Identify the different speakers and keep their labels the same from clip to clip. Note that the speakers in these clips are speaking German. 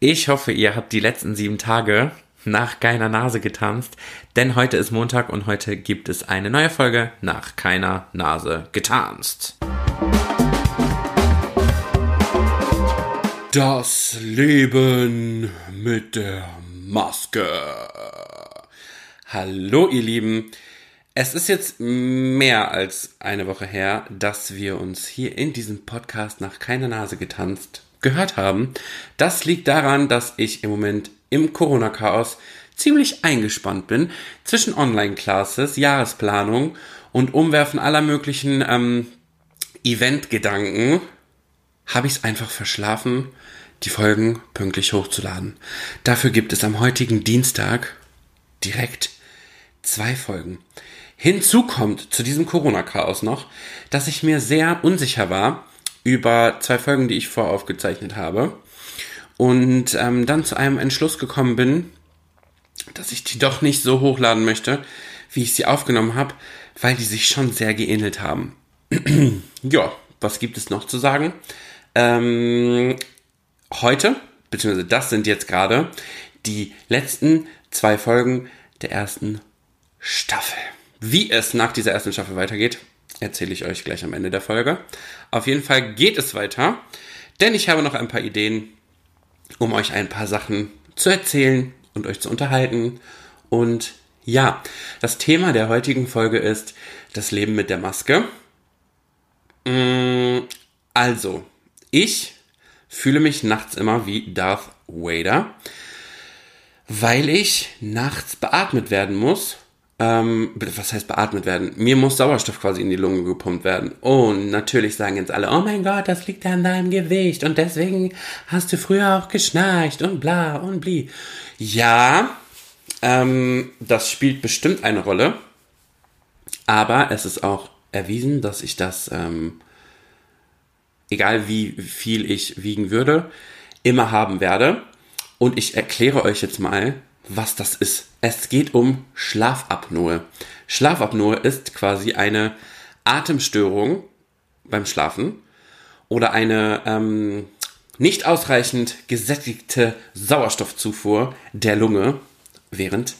Speaker 1: Ich hoffe, ihr habt die letzten sieben Tage nach keiner Nase getanzt, denn heute ist Montag und heute gibt es eine neue Folge nach keiner Nase getanzt. Das Leben mit der Maske. Hallo ihr Lieben. Es ist jetzt mehr als eine Woche her, dass wir uns hier in diesem Podcast nach keiner Nase getanzt gehört haben. Das liegt daran, dass ich im Moment im Corona-Chaos ziemlich eingespannt bin zwischen Online-Classes, Jahresplanung und Umwerfen aller möglichen ähm, Event-Gedanken. Habe ich es einfach verschlafen, die Folgen pünktlich hochzuladen. Dafür gibt es am heutigen Dienstag direkt zwei Folgen. Hinzu kommt zu diesem Corona-Chaos noch, dass ich mir sehr unsicher war, über zwei Folgen, die ich voraufgezeichnet habe. Und ähm, dann zu einem Entschluss gekommen bin, dass ich die doch nicht so hochladen möchte, wie ich sie aufgenommen habe, weil die sich schon sehr geähnelt haben. ja, was gibt es noch zu sagen? Ähm, heute, beziehungsweise das sind jetzt gerade die letzten zwei Folgen der ersten Staffel. Wie es nach dieser ersten Staffel weitergeht, erzähle ich euch gleich am Ende der Folge. Auf jeden Fall geht es weiter, denn ich habe noch ein paar Ideen, um euch ein paar Sachen zu erzählen und euch zu unterhalten. Und ja, das Thema der heutigen Folge ist das Leben mit der Maske. Mm, also, ich fühle mich nachts immer wie Darth Vader, weil ich nachts beatmet werden muss ähm, was heißt beatmet werden? Mir muss Sauerstoff quasi in die Lunge gepumpt werden. Und natürlich sagen jetzt alle, oh mein Gott, das liegt an deinem Gewicht und deswegen hast du früher auch geschnarcht und bla und bli. Ja, ähm, das spielt bestimmt eine Rolle. Aber es ist auch erwiesen, dass ich das, ähm, egal wie viel ich wiegen würde, immer haben werde. Und ich erkläre euch jetzt mal, was das ist. Es geht um Schlafapnoe. Schlafapnoe ist quasi eine Atemstörung beim Schlafen oder eine ähm, nicht ausreichend gesättigte Sauerstoffzufuhr der Lunge während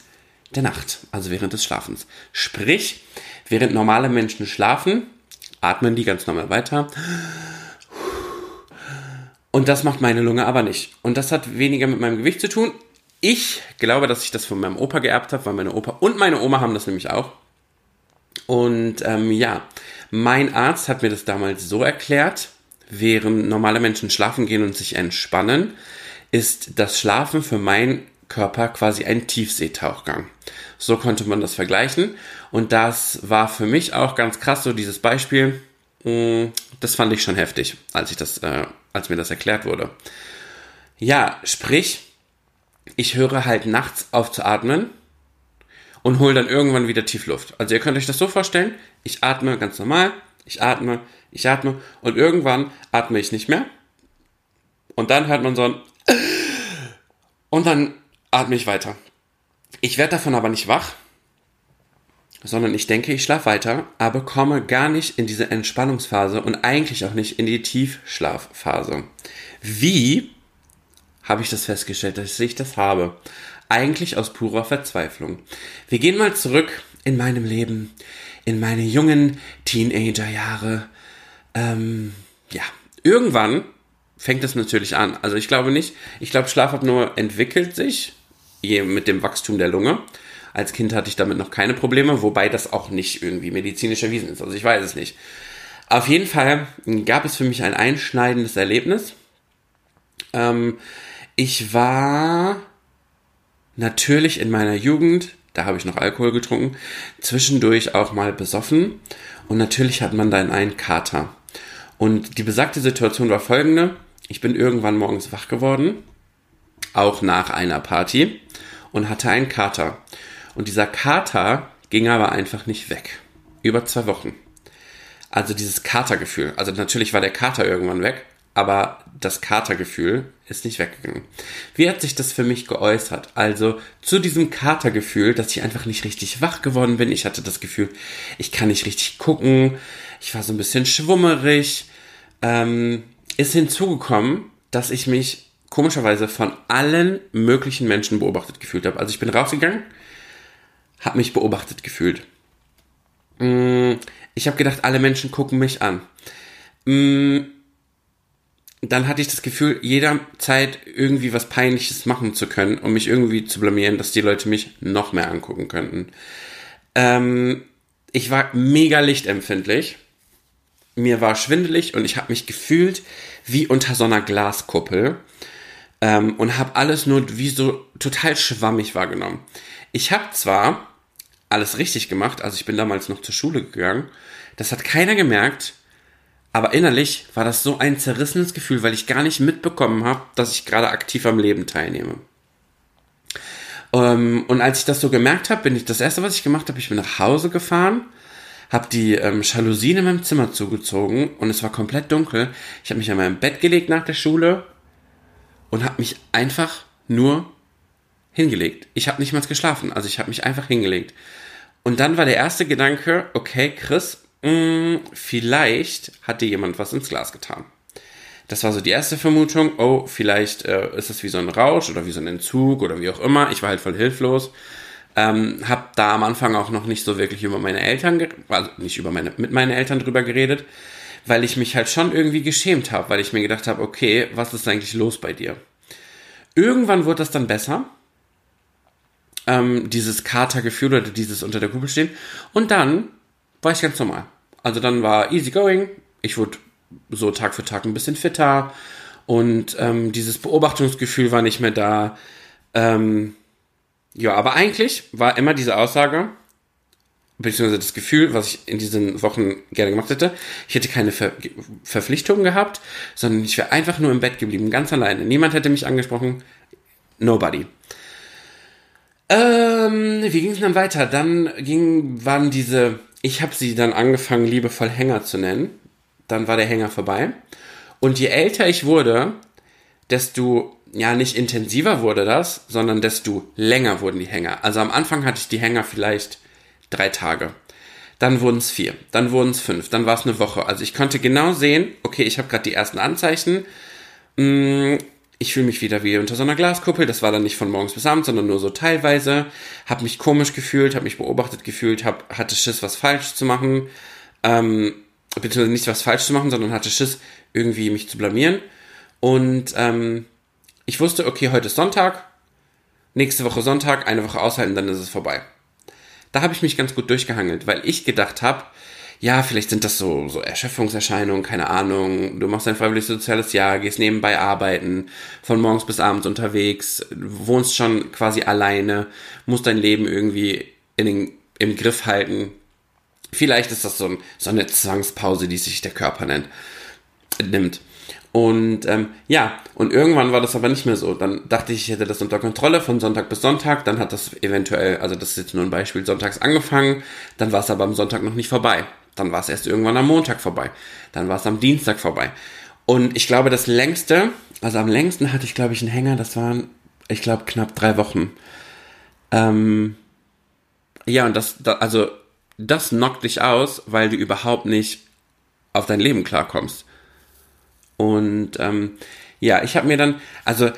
Speaker 1: der Nacht, also während des Schlafens. Sprich, während normale Menschen schlafen, atmen die ganz normal weiter. Und das macht meine Lunge aber nicht. Und das hat weniger mit meinem Gewicht zu tun. Ich glaube, dass ich das von meinem Opa geerbt habe, weil meine Opa und meine Oma haben das nämlich auch. Und ähm, ja, mein Arzt hat mir das damals so erklärt, während normale Menschen schlafen gehen und sich entspannen, ist das Schlafen für meinen Körper quasi ein Tiefseetauchgang. So konnte man das vergleichen. Und das war für mich auch ganz krass, so dieses Beispiel. Mm, das fand ich schon heftig, als ich das, äh, als mir das erklärt wurde. Ja, sprich, ich höre halt nachts auf zu atmen und hole dann irgendwann wieder Tiefluft. Also ihr könnt euch das so vorstellen, ich atme ganz normal, ich atme, ich atme und irgendwann atme ich nicht mehr. Und dann hört man so ein und dann atme ich weiter. Ich werde davon aber nicht wach, sondern ich denke, ich schlafe weiter, aber komme gar nicht in diese Entspannungsphase und eigentlich auch nicht in die Tiefschlafphase. Wie habe ich das festgestellt, dass ich das habe. Eigentlich aus purer Verzweiflung. Wir gehen mal zurück in meinem Leben, in meine jungen Teenagerjahre. Ähm, ja, irgendwann fängt es natürlich an. Also ich glaube nicht, ich glaube Schlafapnoe entwickelt sich mit dem Wachstum der Lunge. Als Kind hatte ich damit noch keine Probleme, wobei das auch nicht irgendwie medizinisch erwiesen ist. Also ich weiß es nicht. Auf jeden Fall gab es für mich ein einschneidendes Erlebnis. Ähm, ich war natürlich in meiner Jugend, da habe ich noch Alkohol getrunken, zwischendurch auch mal besoffen und natürlich hat man dann einen Kater. Und die besagte Situation war folgende. Ich bin irgendwann morgens wach geworden, auch nach einer Party, und hatte einen Kater. Und dieser Kater ging aber einfach nicht weg. Über zwei Wochen. Also dieses Katergefühl. Also natürlich war der Kater irgendwann weg, aber das Katergefühl ist nicht weggegangen. Wie hat sich das für mich geäußert? Also zu diesem Katergefühl, dass ich einfach nicht richtig wach geworden bin. Ich hatte das Gefühl, ich kann nicht richtig gucken. Ich war so ein bisschen schwummerig. Ähm, ist hinzugekommen, dass ich mich komischerweise von allen möglichen Menschen beobachtet gefühlt habe. Also ich bin rausgegangen, habe mich beobachtet gefühlt. Mm, ich habe gedacht, alle Menschen gucken mich an. Dann hatte ich das Gefühl, jederzeit irgendwie was Peinliches machen zu können, um mich irgendwie zu blamieren, dass die Leute mich noch mehr angucken könnten. Ähm, ich war mega lichtempfindlich. Mir war schwindelig und ich habe mich gefühlt wie unter so einer Glaskuppel ähm, und habe alles nur wie so total schwammig wahrgenommen. Ich habe zwar alles richtig gemacht, also ich bin damals noch zur Schule gegangen, das hat keiner gemerkt, aber innerlich war das so ein zerrissenes Gefühl, weil ich gar nicht mitbekommen habe, dass ich gerade aktiv am Leben teilnehme. Ähm, und als ich das so gemerkt habe, bin ich das erste, was ich gemacht habe, ich bin nach Hause gefahren, habe die ähm, Jalousien in meinem Zimmer zugezogen und es war komplett dunkel. Ich habe mich an meinem Bett gelegt nach der Schule und habe mich einfach nur hingelegt. Ich habe nicht mal geschlafen, also ich habe mich einfach hingelegt. Und dann war der erste Gedanke, okay, Chris, mh, mm, vielleicht hat dir jemand was ins Glas getan. Das war so die erste Vermutung. Oh, vielleicht äh, ist es wie so ein Rausch oder wie so ein Entzug oder wie auch immer. Ich war halt voll hilflos. Ähm, hab da am Anfang auch noch nicht so wirklich über meine Eltern, also nicht über meine, mit meinen Eltern drüber geredet, weil ich mich halt schon irgendwie geschämt habe, weil ich mir gedacht habe, okay, was ist eigentlich los bei dir? Irgendwann wurde das dann besser, ähm, dieses Katergefühl oder dieses unter der Kuppel stehen. Und dann war ich ganz normal. Also dann war easy going. Ich wurde so Tag für Tag ein bisschen fitter und ähm, dieses Beobachtungsgefühl war nicht mehr da. Ähm, ja, aber eigentlich war immer diese Aussage, beziehungsweise das Gefühl, was ich in diesen Wochen gerne gemacht hätte, ich hätte keine Ver Verpflichtungen gehabt, sondern ich wäre einfach nur im Bett geblieben, ganz alleine. Niemand hätte mich angesprochen, nobody. Ähm, wie ging es dann weiter? Dann ging, waren diese, ich habe sie dann angefangen, liebevoll Hänger zu nennen dann war der Hänger vorbei. Und je älter ich wurde, desto, ja, nicht intensiver wurde das, sondern desto länger wurden die Hänger. Also am Anfang hatte ich die Hänger vielleicht drei Tage. Dann wurden es vier, dann wurden es fünf, dann war es eine Woche. Also ich konnte genau sehen, okay, ich habe gerade die ersten Anzeichen. Mm, ich fühle mich wieder wie unter so einer Glaskuppel. Das war dann nicht von morgens bis abends, sondern nur so teilweise. Habe mich komisch gefühlt, habe mich beobachtet gefühlt, hab, hatte Schiss, was falsch zu machen. Ähm, beziehungsweise nicht was falsch zu machen, sondern hatte Schiss, irgendwie mich zu blamieren. Und ähm, ich wusste, okay, heute ist Sonntag, nächste Woche Sonntag, eine Woche aushalten, dann ist es vorbei. Da habe ich mich ganz gut durchgehangelt, weil ich gedacht habe, ja, vielleicht sind das so, so Erschöpfungserscheinungen, keine Ahnung. Du machst ein freiwilliges soziales Jahr, gehst nebenbei arbeiten, von morgens bis abends unterwegs, wohnst schon quasi alleine, musst dein Leben irgendwie in den, im Griff halten, Vielleicht ist das so, ein, so eine Zwangspause, die sich der Körper nennt, nimmt. Und ähm, ja, und irgendwann war das aber nicht mehr so. Dann dachte ich, ich hätte das unter Kontrolle von Sonntag bis Sonntag. Dann hat das eventuell, also das ist jetzt nur ein Beispiel, sonntags angefangen. Dann war es aber am Sonntag noch nicht vorbei. Dann war es erst irgendwann am Montag vorbei. Dann war es am Dienstag vorbei. Und ich glaube, das längste, also am längsten hatte ich, glaube ich, einen Hänger, das waren, ich glaube, knapp drei Wochen. Ähm, ja, und das, da, also das knockt dich aus, weil du überhaupt nicht auf dein Leben klarkommst. Und ähm, ja, ich habe mir dann, also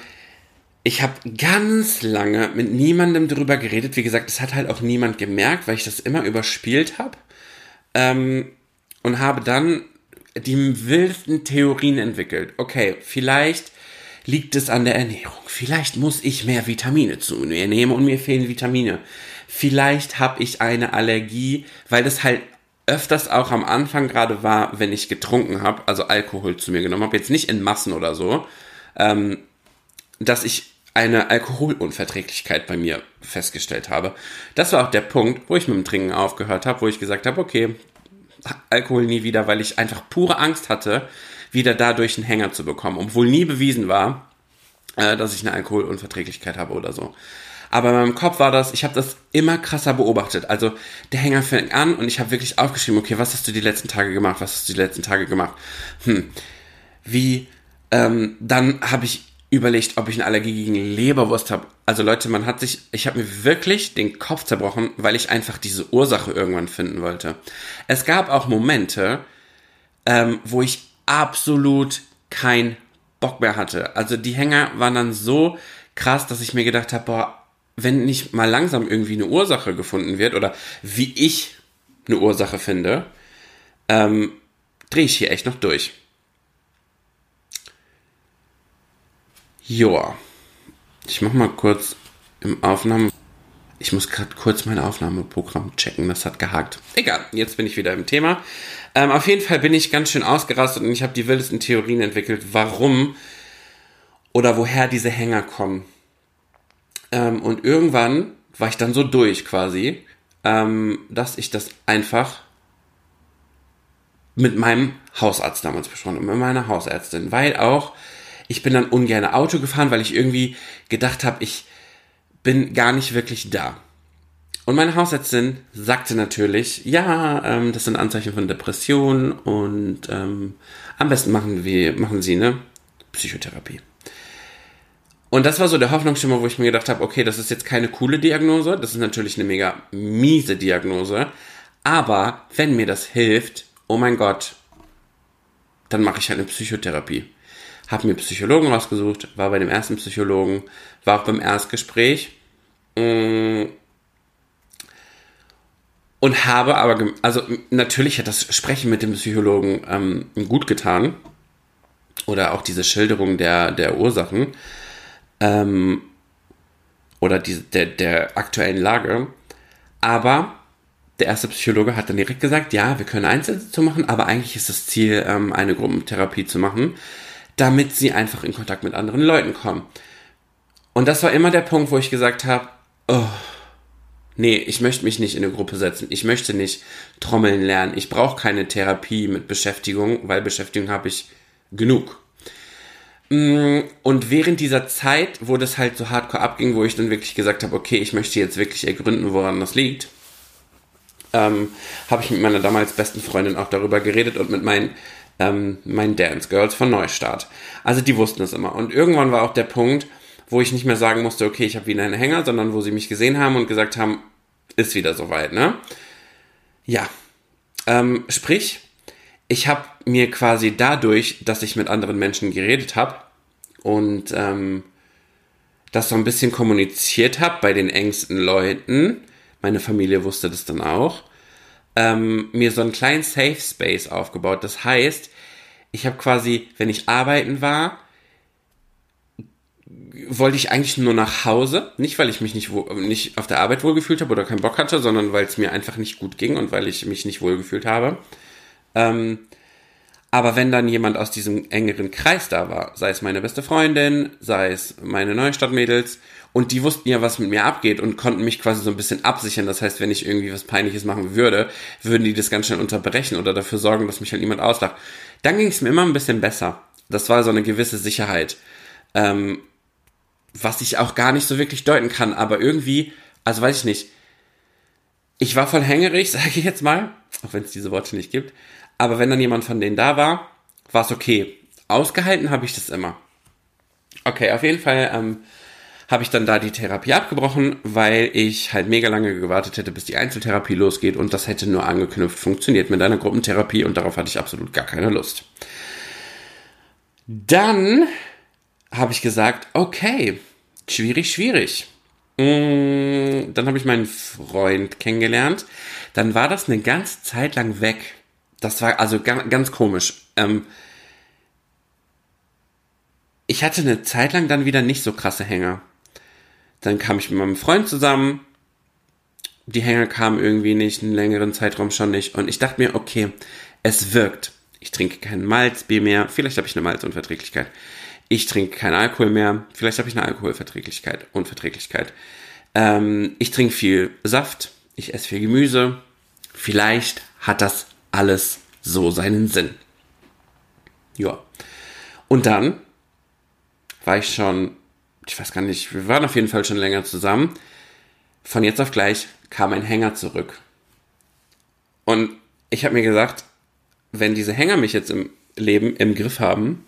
Speaker 1: ich habe ganz lange mit niemandem darüber geredet. Wie gesagt, es hat halt auch niemand gemerkt, weil ich das immer überspielt habe. Ähm, und habe dann die wildesten Theorien entwickelt. Okay, vielleicht liegt es an der Ernährung. Vielleicht muss ich mehr Vitamine zu mir nehmen und mir fehlen Vitamine vielleicht habe ich eine Allergie, weil das halt öfters auch am Anfang gerade war, wenn ich getrunken habe, also Alkohol zu mir genommen habe, jetzt nicht in Massen oder so, ähm, dass ich eine Alkoholunverträglichkeit bei mir festgestellt habe. Das war auch der Punkt, wo ich mit dem Trinken aufgehört habe, wo ich gesagt habe, okay, Alkohol nie wieder, weil ich einfach pure Angst hatte, wieder dadurch einen Hänger zu bekommen, obwohl nie bewiesen war, äh, dass ich eine Alkoholunverträglichkeit habe oder so. Aber in meinem Kopf war das, ich habe das immer krasser beobachtet. Also der Hänger fängt an und ich habe wirklich aufgeschrieben, okay, was hast du die letzten Tage gemacht? Was hast du die letzten Tage gemacht? Hm, wie, ähm, dann habe ich überlegt, ob ich eine Allergie gegen Leberwurst habe. Also Leute, man hat sich, ich habe mir wirklich den Kopf zerbrochen, weil ich einfach diese Ursache irgendwann finden wollte. Es gab auch Momente, ähm, wo ich absolut kein Bock mehr hatte. Also die Hänger waren dann so krass, dass ich mir gedacht habe, boah, wenn nicht mal langsam irgendwie eine Ursache gefunden wird oder wie ich eine Ursache finde, ähm, drehe ich hier echt noch durch. Joa. Ich mach mal kurz im Aufnahmen. Ich muss gerade kurz mein Aufnahmeprogramm checken, das hat gehakt. Egal, jetzt bin ich wieder im Thema. Ähm, auf jeden Fall bin ich ganz schön ausgerastet und ich habe die wildesten Theorien entwickelt, warum oder woher diese Hänger kommen. Ähm, und irgendwann war ich dann so durch quasi, ähm, dass ich das einfach mit meinem Hausarzt damals besprochen und mit meiner Hausärztin, weil auch ich bin dann ungern Auto gefahren, weil ich irgendwie gedacht habe, ich bin gar nicht wirklich da. Und meine Hausärztin sagte natürlich, ja, ähm, das sind Anzeichen von Depression und ähm, am besten machen wir, machen Sie eine Psychotherapie. Und das war so der Hoffnungsschimmer, wo ich mir gedacht habe, okay, das ist jetzt keine coole Diagnose, das ist natürlich eine mega miese Diagnose, aber wenn mir das hilft, oh mein Gott, dann mache ich halt eine Psychotherapie. Hab mir Psychologen rausgesucht, war bei dem ersten Psychologen, war auch beim Erstgespräch mm, und habe aber, also natürlich hat das Sprechen mit dem Psychologen ähm, gut getan oder auch diese Schilderung der, der Ursachen ähm, oder die, der, der aktuellen Lage. Aber der erste Psychologe hat dann direkt gesagt, ja, wir können Einzelsitzungen machen, aber eigentlich ist das Ziel, ähm, eine Gruppentherapie zu machen, damit sie einfach in Kontakt mit anderen Leuten kommen. Und das war immer der Punkt, wo ich gesagt habe, oh, nee, ich möchte mich nicht in eine Gruppe setzen. Ich möchte nicht trommeln lernen. Ich brauche keine Therapie mit Beschäftigung, weil Beschäftigung habe ich genug. Mm, und während dieser Zeit, wo das halt so hardcore abging, wo ich dann wirklich gesagt habe, okay, ich möchte jetzt wirklich ergründen, woran das liegt, ähm, habe ich mit meiner damals besten Freundin auch darüber geredet und mit meinen, ähm, meinen Dance Girls von Neustart. Also die wussten es immer. Und irgendwann war auch der Punkt, wo ich nicht mehr sagen musste, okay, ich habe wieder einen Hänger, sondern wo sie mich gesehen haben und gesagt haben, ist wieder soweit, ne? Ja. Ähm, sprich, ich habe mir quasi dadurch, dass ich mit anderen Menschen geredet habe und ähm, das so ein bisschen kommuniziert habe bei den engsten Leuten, meine Familie wusste das dann auch, ähm, mir so einen kleinen Safe Space aufgebaut. Das heißt, ich habe quasi, wenn ich arbeiten war, wollte ich eigentlich nur nach Hause. Nicht, weil ich mich nicht, nicht auf der Arbeit wohlgefühlt habe oder keinen Bock hatte, sondern weil es mir einfach nicht gut ging und weil ich mich nicht wohlgefühlt habe. Ähm, aber wenn dann jemand aus diesem engeren Kreis da war, sei es meine beste Freundin, sei es meine Neustadtmädels, und die wussten ja, was mit mir abgeht und konnten mich quasi so ein bisschen absichern. Das heißt, wenn ich irgendwie was Peinliches machen würde, würden die das ganz schnell unterbrechen oder dafür sorgen, dass mich halt niemand auslacht. Dann ging es mir immer ein bisschen besser. Das war so eine gewisse Sicherheit. Ähm, was ich auch gar nicht so wirklich deuten kann, aber irgendwie, also weiß ich nicht. Ich war voll hängerig, sage ich jetzt mal, auch wenn es diese Worte nicht gibt. Aber wenn dann jemand von denen da war, war es okay. Ausgehalten habe ich das immer. Okay, auf jeden Fall ähm, habe ich dann da die Therapie abgebrochen, weil ich halt mega lange gewartet hätte, bis die Einzeltherapie losgeht und das hätte nur angeknüpft funktioniert mit einer Gruppentherapie und darauf hatte ich absolut gar keine Lust. Dann habe ich gesagt, okay, schwierig, schwierig. Mm, dann habe ich meinen Freund kennengelernt. Dann war das eine ganze Zeit lang weg. Das war also ganz, ganz komisch. Ähm, ich hatte eine Zeit lang dann wieder nicht so krasse Hänger. Dann kam ich mit meinem Freund zusammen. Die Hänger kamen irgendwie nicht, einen längeren Zeitraum schon nicht. Und ich dachte mir, okay, es wirkt. Ich trinke kein Malzbier mehr. Vielleicht habe ich eine Malzunverträglichkeit. Ich trinke keinen Alkohol mehr. Vielleicht habe ich eine Alkoholverträglichkeit, Unverträglichkeit. Ähm, ich trinke viel Saft. Ich esse viel Gemüse. Vielleicht hat das alles so seinen Sinn. Ja. Und dann war ich schon, ich weiß gar nicht, wir waren auf jeden Fall schon länger zusammen. Von jetzt auf gleich kam ein Hänger zurück. Und ich habe mir gesagt, wenn diese Hänger mich jetzt im Leben im Griff haben,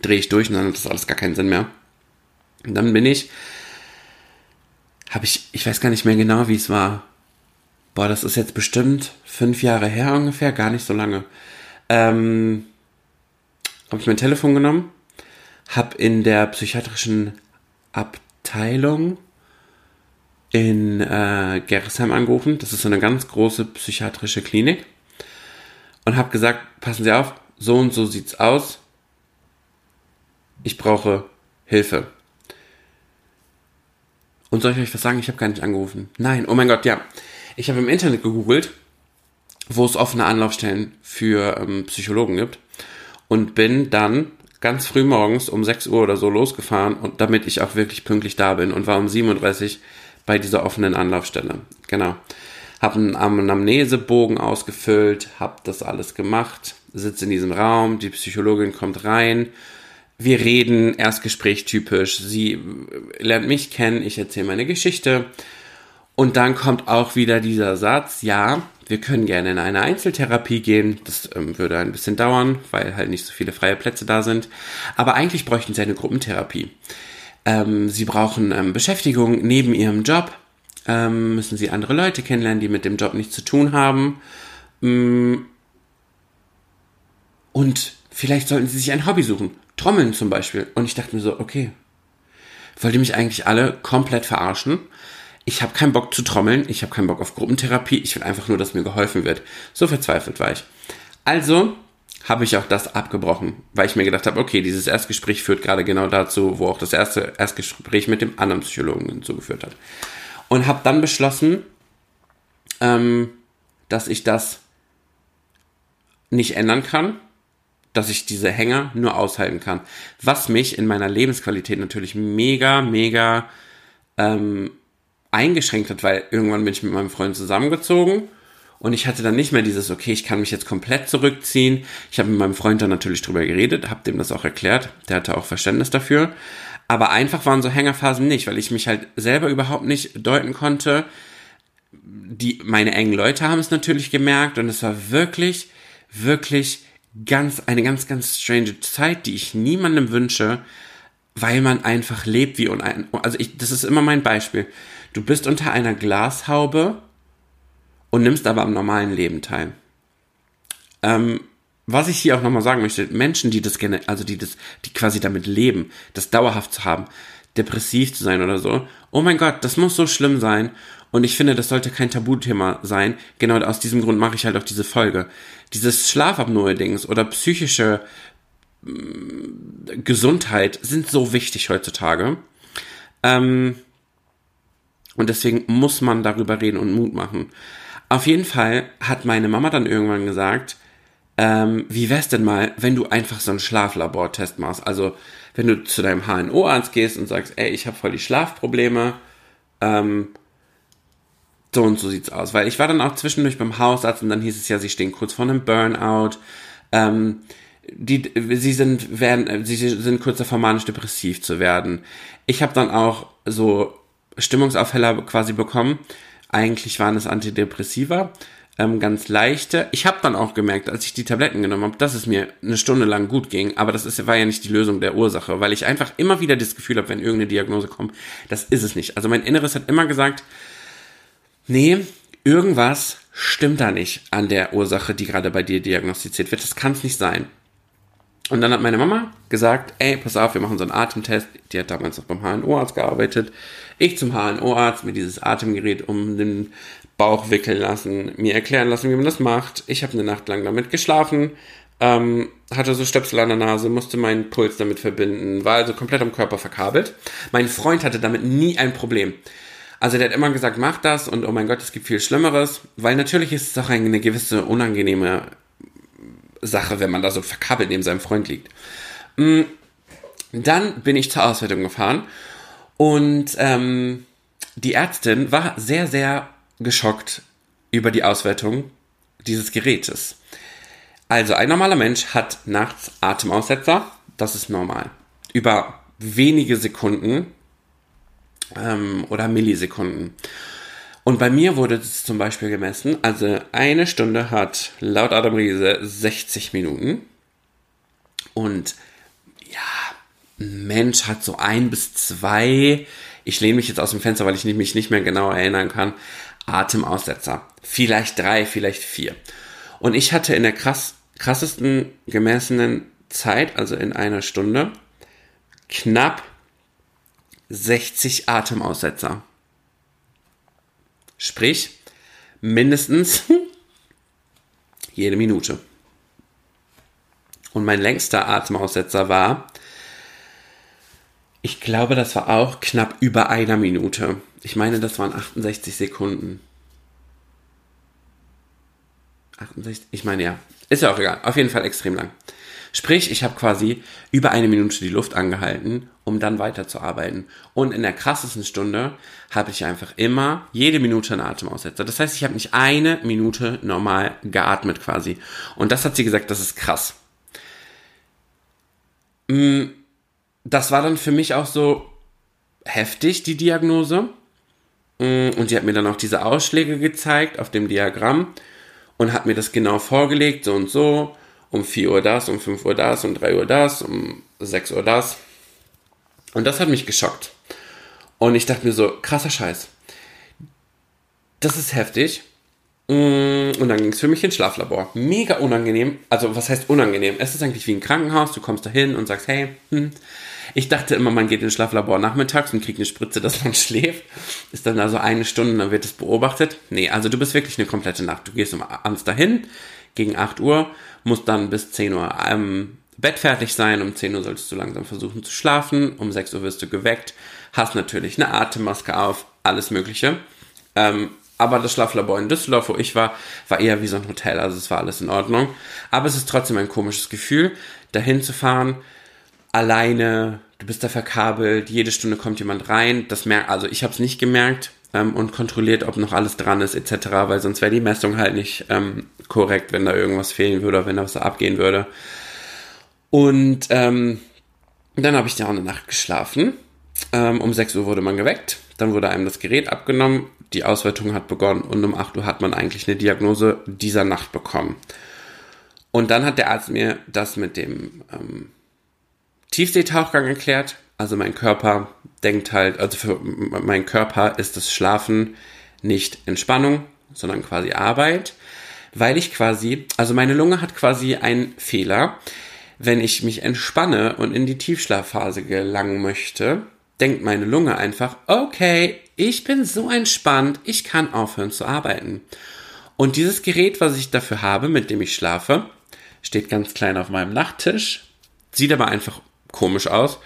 Speaker 1: drehe ich durch und dann hat das alles gar keinen Sinn mehr. Und dann bin ich, habe ich, ich weiß gar nicht mehr genau, wie es war. Boah, das ist jetzt bestimmt fünf Jahre her ungefähr, gar nicht so lange. Ähm, habe ich mein Telefon genommen, habe in der psychiatrischen Abteilung in äh, Gerresheim angerufen. Das ist so eine ganz große psychiatrische Klinik. Und habe gesagt, passen Sie auf, so und so sieht's aus. Ich brauche Hilfe. Und soll ich euch was sagen? Ich habe gar nicht angerufen. Nein, oh mein Gott, ja. Ich habe im Internet gegoogelt, wo es offene Anlaufstellen für ähm, Psychologen gibt. Und bin dann ganz früh morgens um 6 Uhr oder so losgefahren und damit ich auch wirklich pünktlich da bin und war um 37 bei dieser offenen Anlaufstelle. Genau. Hab einen Anamnesebogen ausgefüllt, hab das alles gemacht, sitze in diesem Raum, die Psychologin kommt rein, wir reden, Erstgespräch typisch, sie lernt mich kennen, ich erzähle meine Geschichte und dann kommt auch wieder dieser Satz, ja, wir können gerne in eine Einzeltherapie gehen. Das ähm, würde ein bisschen dauern, weil halt nicht so viele freie Plätze da sind. Aber eigentlich bräuchten sie eine Gruppentherapie. Ähm, sie brauchen ähm, Beschäftigung neben ihrem Job. Ähm, müssen sie andere Leute kennenlernen, die mit dem Job nichts zu tun haben. Mm. Und vielleicht sollten sie sich ein Hobby suchen. Trommeln zum Beispiel. Und ich dachte mir so, okay. Wollt ihr mich eigentlich alle komplett verarschen? Ich habe keinen Bock zu trommeln, ich habe keinen Bock auf Gruppentherapie, ich will einfach nur, dass mir geholfen wird. So verzweifelt war ich. Also habe ich auch das abgebrochen, weil ich mir gedacht habe, okay, dieses Erstgespräch führt gerade genau dazu, wo auch das erste Erstgespräch mit dem anderen Psychologen hinzugeführt hat. Und habe dann beschlossen, ähm, dass ich das nicht ändern kann, dass ich diese Hänger nur aushalten kann. Was mich in meiner Lebensqualität natürlich mega, mega ähm, eingeschränkt hat, weil irgendwann bin ich mit meinem Freund zusammengezogen und ich hatte dann nicht mehr dieses, okay, ich kann mich jetzt komplett zurückziehen. Ich habe mit meinem Freund dann natürlich drüber geredet, habe dem das auch erklärt, der hatte auch Verständnis dafür. Aber einfach waren so Hängerphasen nicht, weil ich mich halt selber überhaupt nicht deuten konnte. Die, meine engen Leute haben es natürlich gemerkt und es war wirklich, wirklich ganz, eine ganz, ganz strange Zeit, die ich niemandem wünsche, weil man einfach lebt wie und also ich, das ist immer mein Beispiel. Du bist unter einer Glashaube und nimmst aber am normalen Leben teil. Ähm, was ich hier auch nochmal sagen möchte, Menschen, die das gerne, also die das, die quasi damit leben, das dauerhaft zu haben, depressiv zu sein oder so, oh mein Gott, das muss so schlimm sein. Und ich finde, das sollte kein Tabuthema sein. Genau aus diesem Grund mache ich halt auch diese Folge. Dieses Schlafapnoe-Dings oder psychische Gesundheit sind so wichtig heutzutage. Ähm, und deswegen muss man darüber reden und Mut machen. Auf jeden Fall hat meine Mama dann irgendwann gesagt, ähm, wie wär's denn mal, wenn du einfach so einen Schlaflabortest machst? Also, wenn du zu deinem HNO-Arzt gehst und sagst, ey, ich habe voll die Schlafprobleme, ähm, so und so sieht's aus. Weil ich war dann auch zwischendurch beim Hausarzt und dann hieß es ja, sie stehen kurz vor einem Burnout. Ähm, die, sie sind, werden, sie sind kurz davor manisch depressiv zu werden. Ich habe dann auch so Stimmungsaufheller quasi bekommen. Eigentlich waren es Antidepressiva, ähm, ganz leichte. Ich habe dann auch gemerkt, als ich die Tabletten genommen habe, dass es mir eine Stunde lang gut ging, aber das ist, war ja nicht die Lösung der Ursache, weil ich einfach immer wieder das Gefühl habe, wenn irgendeine Diagnose kommt, das ist es nicht. Also mein Inneres hat immer gesagt, nee, irgendwas stimmt da nicht an der Ursache, die gerade bei dir diagnostiziert wird. Das kann es nicht sein. Und dann hat meine Mama gesagt, ey, pass auf, wir machen so einen Atemtest. Die hat damals noch beim HNO-Arzt gearbeitet. Ich zum HNO-Arzt, mir dieses Atemgerät um den Bauch wickeln lassen, mir erklären lassen, wie man das macht. Ich habe eine Nacht lang damit geschlafen, ähm, hatte so Stöpsel an der Nase, musste meinen Puls damit verbinden, war also komplett am Körper verkabelt. Mein Freund hatte damit nie ein Problem. Also der hat immer gesagt, mach das und oh mein Gott, es gibt viel Schlimmeres, weil natürlich ist es auch eine gewisse unangenehme Sache, wenn man da so verkabelt neben seinem Freund liegt. Mm, dann bin ich zur Auswertung gefahren und ähm, die Ärztin war sehr, sehr geschockt über die Auswertung dieses Gerätes. Also ein normaler Mensch hat nachts Atemaussetzer, das ist normal. Über wenige Sekunden ähm, oder Millisekunden. Und bei mir wurde es zum Beispiel gemessen, also eine Stunde hat laut Adam Riese 60 Minuten. Und ja, ein Mensch hat so ein bis zwei, ich lehne mich jetzt aus dem Fenster, weil ich mich nicht mehr genau erinnern kann, Atemaussetzer. Vielleicht drei, vielleicht vier. Und ich hatte in der krass, krassesten gemessenen Zeit, also in einer Stunde, knapp 60 Atemaussetzer. Sprich, mindestens jede Minute. Und mein längster Atemaussetzer war, ich glaube, das war auch knapp über einer Minute. Ich meine, das waren 68 Sekunden. 68, ich meine ja. Ist ja auch egal. Auf jeden Fall extrem lang. Sprich, ich habe quasi über eine Minute die Luft angehalten, um dann weiterzuarbeiten. Und in der krassesten Stunde habe ich einfach immer jede Minute einen Atemaussetzer. Das heißt, ich habe nicht eine Minute normal geatmet quasi. Und das hat sie gesagt, das ist krass. Mm, das war dann für mich auch so heftig, die Diagnose. Mm, und die hat mir dann auch diese Ausschläge gezeigt auf dem Diagramm und hat mir das genau vorgelegt, so und so um 4 Uhr das, um 5 Uhr das, um 3 Uhr das, um 6 Uhr das. Und das hat mich geschockt. Und ich dachte mir so, krasser Scheiß. Das ist heftig. Mm, und dann ging es für mich ins Schlaflabor. Mega unangenehm. Also, was heißt unangenehm? Es ist eigentlich wie ein Krankenhaus. Du kommst da hin und sagst, hey, hm. ich dachte immer, man geht ins Schlaflabor nachmittags und kriegt eine Spritze, dass man schläft. Ist dann also eine Stunde, dann wird es beobachtet. Nee, also du bist wirklich eine komplette Nacht. Du gehst um abends dahin, gegen 8 Uhr, musst dann bis 10 Uhr am Bett fertig sein. Um 10 Uhr solltest du langsam versuchen zu schlafen. Um 6 Uhr wirst du geweckt. Hast natürlich eine Atemmaske auf, alles Mögliche. Ähm, aber das Schlaflabor in Düsseldorf, wo ich war, war eher wie so ein Hotel. Also es war alles in Ordnung. Aber es ist trotzdem ein komisches Gefühl, dahin zu fahren, alleine. Du bist da verkabelt. Jede Stunde kommt jemand rein. Das merkt, also ich habe es nicht gemerkt ähm, und kontrolliert, ob noch alles dran ist etc., weil sonst wäre die Messung halt nicht ähm, korrekt, wenn da irgendwas fehlen würde oder wenn da was abgehen würde. Und ähm, dann habe ich da auch eine Nacht geschlafen. Ähm, um 6 Uhr wurde man geweckt, dann wurde einem das Gerät abgenommen, die Auswertung hat begonnen und um 8 Uhr hat man eigentlich eine Diagnose dieser Nacht bekommen. Und dann hat der Arzt mir das mit dem ähm, Tiefseetauchgang erklärt, also mein Körper denkt halt, also für mein Körper ist das Schlafen nicht Entspannung, sondern quasi Arbeit, weil ich quasi, also meine Lunge hat quasi einen Fehler. Wenn ich mich entspanne und in die Tiefschlafphase gelangen möchte, denkt meine Lunge einfach, okay, ich bin so entspannt, ich kann aufhören zu arbeiten. Und dieses Gerät, was ich dafür habe, mit dem ich schlafe, steht ganz klein auf meinem Nachttisch, sieht aber einfach komisch aus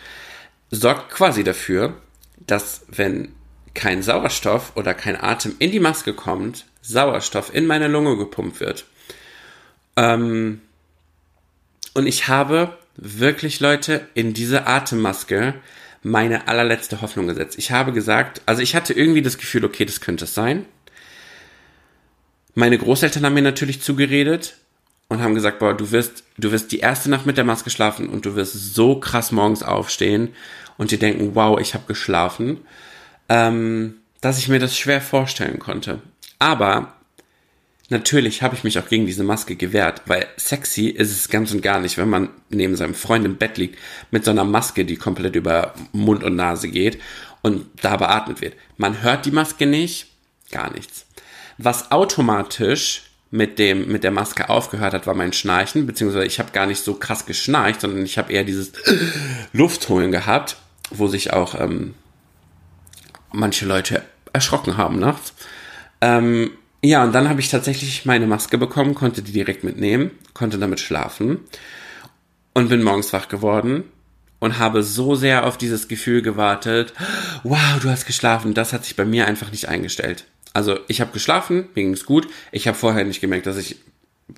Speaker 1: sorgt quasi dafür, dass wenn kein Sauerstoff oder kein Atem in die Maske kommt, Sauerstoff in meine Lunge gepumpt wird. Ähm, und ich habe wirklich, Leute, in diese Atemmaske meine allerletzte Hoffnung gesetzt. Ich habe gesagt, also ich hatte irgendwie das Gefühl, okay, das könnte es sein. Meine Großeltern haben mir natürlich zugeredet und haben gesagt, boah, du wirst, du wirst die erste Nacht mit der Maske schlafen und du wirst so krass morgens aufstehen und die denken, wow, ich habe geschlafen, ähm, dass ich mir das schwer vorstellen konnte. Aber natürlich habe ich mich auch gegen diese Maske gewehrt, weil sexy ist es ganz und gar nicht, wenn man neben seinem Freund im Bett liegt mit so einer Maske, die komplett über Mund und Nase geht und da beatmet wird. Man hört die Maske nicht, gar nichts. Was automatisch mit dem mit der Maske aufgehört hat, war mein Schnarchen, beziehungsweise ich habe gar nicht so krass geschnarcht, sondern ich habe eher dieses Luftholen gehabt wo sich auch ähm, manche Leute erschrocken haben nachts. Ähm, ja, und dann habe ich tatsächlich meine Maske bekommen, konnte die direkt mitnehmen, konnte damit schlafen und bin morgens wach geworden und habe so sehr auf dieses Gefühl gewartet, wow, du hast geschlafen. Das hat sich bei mir einfach nicht eingestellt. Also ich habe geschlafen, mir ging es gut. Ich habe vorher nicht gemerkt, dass ich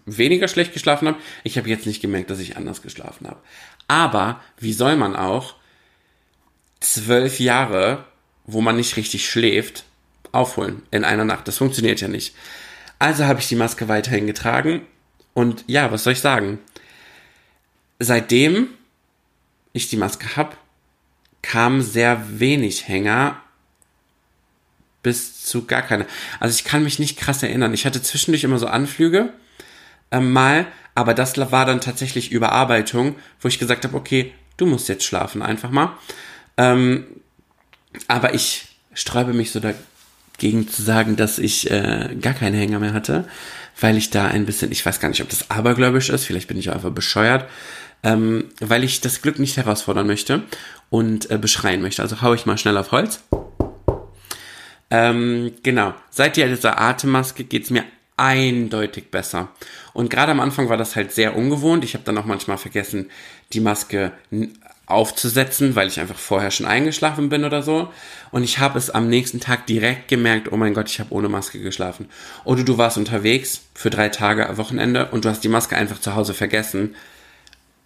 Speaker 1: weniger schlecht geschlafen habe. Ich habe jetzt nicht gemerkt, dass ich anders geschlafen habe. Aber wie soll man auch zwölf Jahre, wo man nicht richtig schläft, aufholen in einer Nacht. Das funktioniert ja nicht. Also habe ich die Maske weiterhin getragen und ja, was soll ich sagen? Seitdem ich die Maske habe, kam sehr wenig Hänger bis zu gar keine. Also ich kann mich nicht krass erinnern. Ich hatte zwischendurch immer so Anflüge äh, mal, aber das war dann tatsächlich Überarbeitung, wo ich gesagt habe, okay, du musst jetzt schlafen einfach mal. Ähm, aber ich sträube mich so dagegen zu sagen, dass ich äh, gar keine Hänger mehr hatte, weil ich da ein bisschen, ich weiß gar nicht, ob das abergläubisch ist, vielleicht bin ich einfach bescheuert, ähm, weil ich das Glück nicht herausfordern möchte. und äh, beschreien möchte. Also hau ich mal schnell auf Holz. Ähm, genau. Seit dieser Atemmaske geht's mir eindeutig besser. Und gerade am Anfang war das halt sehr ungewohnt. Ich habe dann auch manchmal vergessen, die Maske aufzusetzen, weil ich einfach vorher schon eingeschlafen bin oder so. Und ich habe es am nächsten Tag direkt gemerkt, oh mein Gott, ich habe ohne Maske geschlafen. Oder du warst unterwegs für drei Tage Wochenende und du hast die Maske einfach zu Hause vergessen.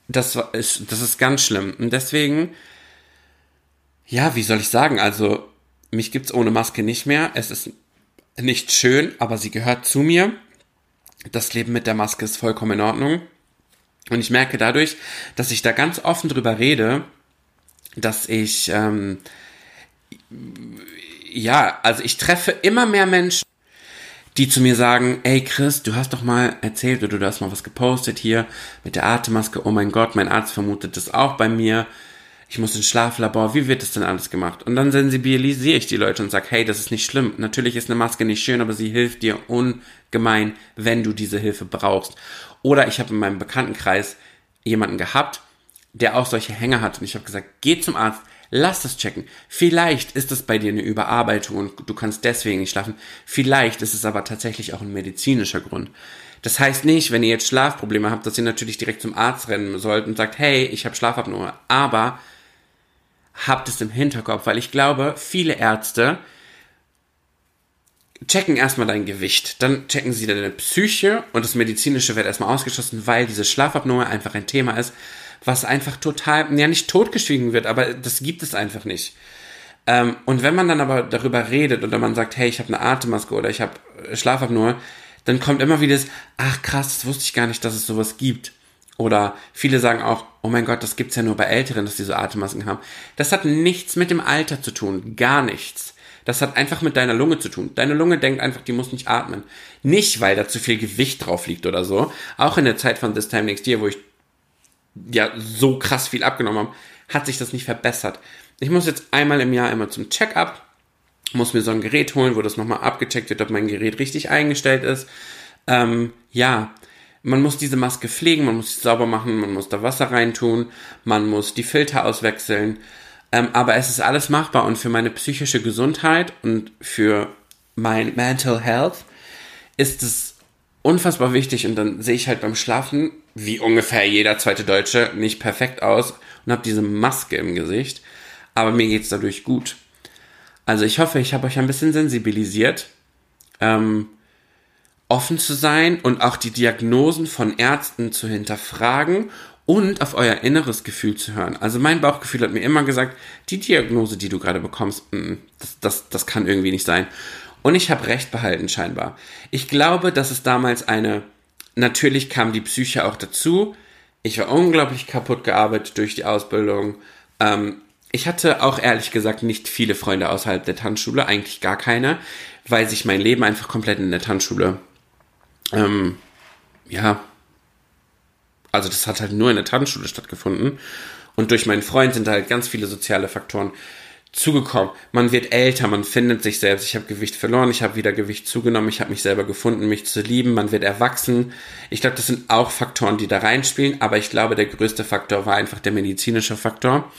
Speaker 1: Das ist, das ist ganz schlimm. Und deswegen, ja, wie soll ich sagen? Also, mich gibt's ohne Maske nicht mehr. Es ist nicht schön, aber sie gehört zu mir. Das Leben mit der Maske ist vollkommen in Ordnung. Und ich merke dadurch, dass ich da ganz offen drüber rede, dass ich, ähm, ja, also ich treffe immer mehr Menschen, die zu mir sagen, ey Chris, du hast doch mal erzählt oder du hast mal was gepostet hier mit der Atemmaske. Oh mein Gott, mein Arzt vermutet das auch bei mir ich muss ins Schlaflabor, wie wird das denn alles gemacht? Und dann sensibilisiere ich die Leute und sage, hey, das ist nicht schlimm. Natürlich ist eine Maske nicht schön, aber sie hilft dir ungemein, wenn du diese Hilfe brauchst. Oder ich habe in meinem Bekanntenkreis jemanden gehabt, der auch solche Hänger hat. Und ich habe gesagt, geh zum Arzt, lass das checken. Vielleicht ist es bei dir eine Überarbeitung und du kannst deswegen nicht schlafen. Vielleicht ist es aber tatsächlich auch ein medizinischer Grund. Das heißt nicht, wenn ihr jetzt Schlafprobleme habt, dass ihr natürlich direkt zum Arzt rennen sollt und sagt, hey, ich habe Schlafapnoe. Aber habt es im Hinterkopf, weil ich glaube, viele Ärzte checken erstmal dein Gewicht, dann checken sie deine Psyche und das Medizinische wird erstmal ausgeschlossen, weil diese Schlafapnoe einfach ein Thema ist, was einfach total, ja nicht totgeschwiegen wird, aber das gibt es einfach nicht. Ähm, und wenn man dann aber darüber redet oder man sagt, hey, ich habe eine Atemmaske oder ich habe Schlafapnoe, dann kommt immer wieder das, ach krass, das wusste ich gar nicht, dass es sowas gibt. Oder viele sagen auch, oh mein Gott, das gibt's ja nur bei Älteren, dass die so Atemmasken haben. Das hat nichts mit dem Alter zu tun, gar nichts. Das hat einfach mit deiner Lunge zu tun. Deine Lunge denkt einfach, die muss nicht atmen. Nicht, weil da zu viel Gewicht drauf liegt oder so. Auch in der Zeit von This Time Next Year, wo ich ja so krass viel abgenommen habe, hat sich das nicht verbessert. Ich muss jetzt einmal im Jahr immer zum Check-up, muss mir so ein Gerät holen, wo das nochmal abgecheckt wird, ob mein Gerät richtig eingestellt ist. Ähm, ja, man muss diese Maske pflegen, man muss sie sauber machen, man muss da Wasser reintun, man muss die Filter auswechseln. Ähm, aber es ist alles machbar und für meine psychische Gesundheit und für mein Mental Health ist es unfassbar wichtig und dann sehe ich halt beim Schlafen, wie ungefähr jeder zweite Deutsche, nicht perfekt aus und habe diese Maske im Gesicht, aber mir geht es dadurch gut. Also ich hoffe, ich habe euch ein bisschen sensibilisiert. Ähm, offen zu sein und auch die Diagnosen von Ärzten zu hinterfragen und auf euer inneres Gefühl zu hören. Also mein Bauchgefühl hat mir immer gesagt, die Diagnose, die du gerade bekommst, mm, das, das, das kann irgendwie nicht sein. Und ich habe recht behalten scheinbar. Ich glaube, dass es damals eine, natürlich kam die Psyche auch dazu. Ich war unglaublich kaputt gearbeitet durch die Ausbildung. Ähm, ich hatte auch ehrlich gesagt nicht viele Freunde außerhalb der Tanzschule, eigentlich gar keine, weil sich mein Leben einfach komplett in der Tanzschule ähm, ja, also das hat halt nur in der Tanzschule stattgefunden. Und durch meinen Freund sind da halt ganz viele soziale Faktoren zugekommen. Man wird älter, man findet sich selbst. Ich habe Gewicht verloren, ich habe wieder Gewicht zugenommen, ich habe mich selber gefunden, mich zu lieben. Man wird erwachsen. Ich glaube, das sind auch Faktoren, die da reinspielen. Aber ich glaube, der größte Faktor war einfach der medizinische Faktor.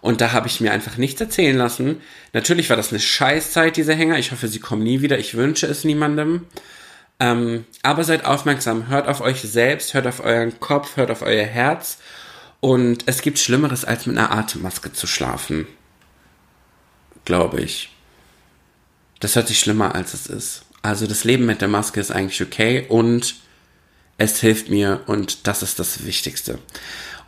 Speaker 1: Und da habe ich mir einfach nichts erzählen lassen. Natürlich war das eine Scheißzeit, diese Hänger. Ich hoffe, sie kommen nie wieder. Ich wünsche es niemandem. Ähm, aber seid aufmerksam, hört auf euch selbst, hört auf euren Kopf, hört auf euer Herz. Und es gibt Schlimmeres, als mit einer Atemmaske zu schlafen. Glaube ich. Das hört sich schlimmer, als es ist. Also das Leben mit der Maske ist eigentlich okay und es hilft mir und das ist das Wichtigste.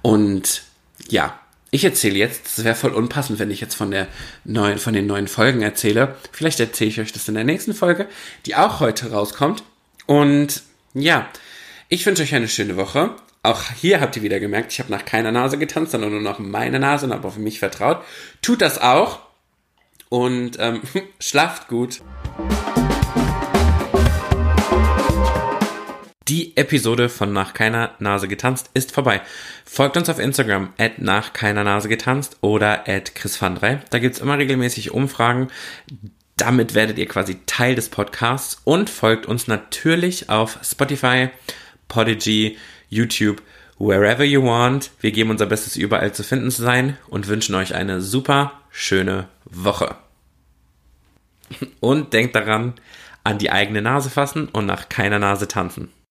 Speaker 1: Und ja, ich erzähle jetzt, es wäre voll unpassend, wenn ich jetzt von der neuen, von den neuen Folgen erzähle. Vielleicht erzähle ich euch das in der nächsten Folge, die auch heute rauskommt. Und ja, ich wünsche euch eine schöne Woche. Auch hier habt ihr wieder gemerkt, ich habe nach keiner Nase getanzt, sondern nur noch meine Nase und habe auf mich vertraut. Tut das auch und ähm, schlaft gut. Die Episode von Nach keiner Nase getanzt ist vorbei. Folgt uns auf Instagram at nach keiner Nase getanzt oder at Chris van 3. Da gibt's immer regelmäßig Umfragen, damit werdet ihr quasi Teil des Podcasts und folgt uns natürlich auf Spotify, Podigy, YouTube, wherever you want. Wir geben unser Bestes, überall zu finden zu sein und wünschen euch eine super schöne Woche. Und denkt daran, an die eigene Nase fassen und nach keiner Nase tanzen.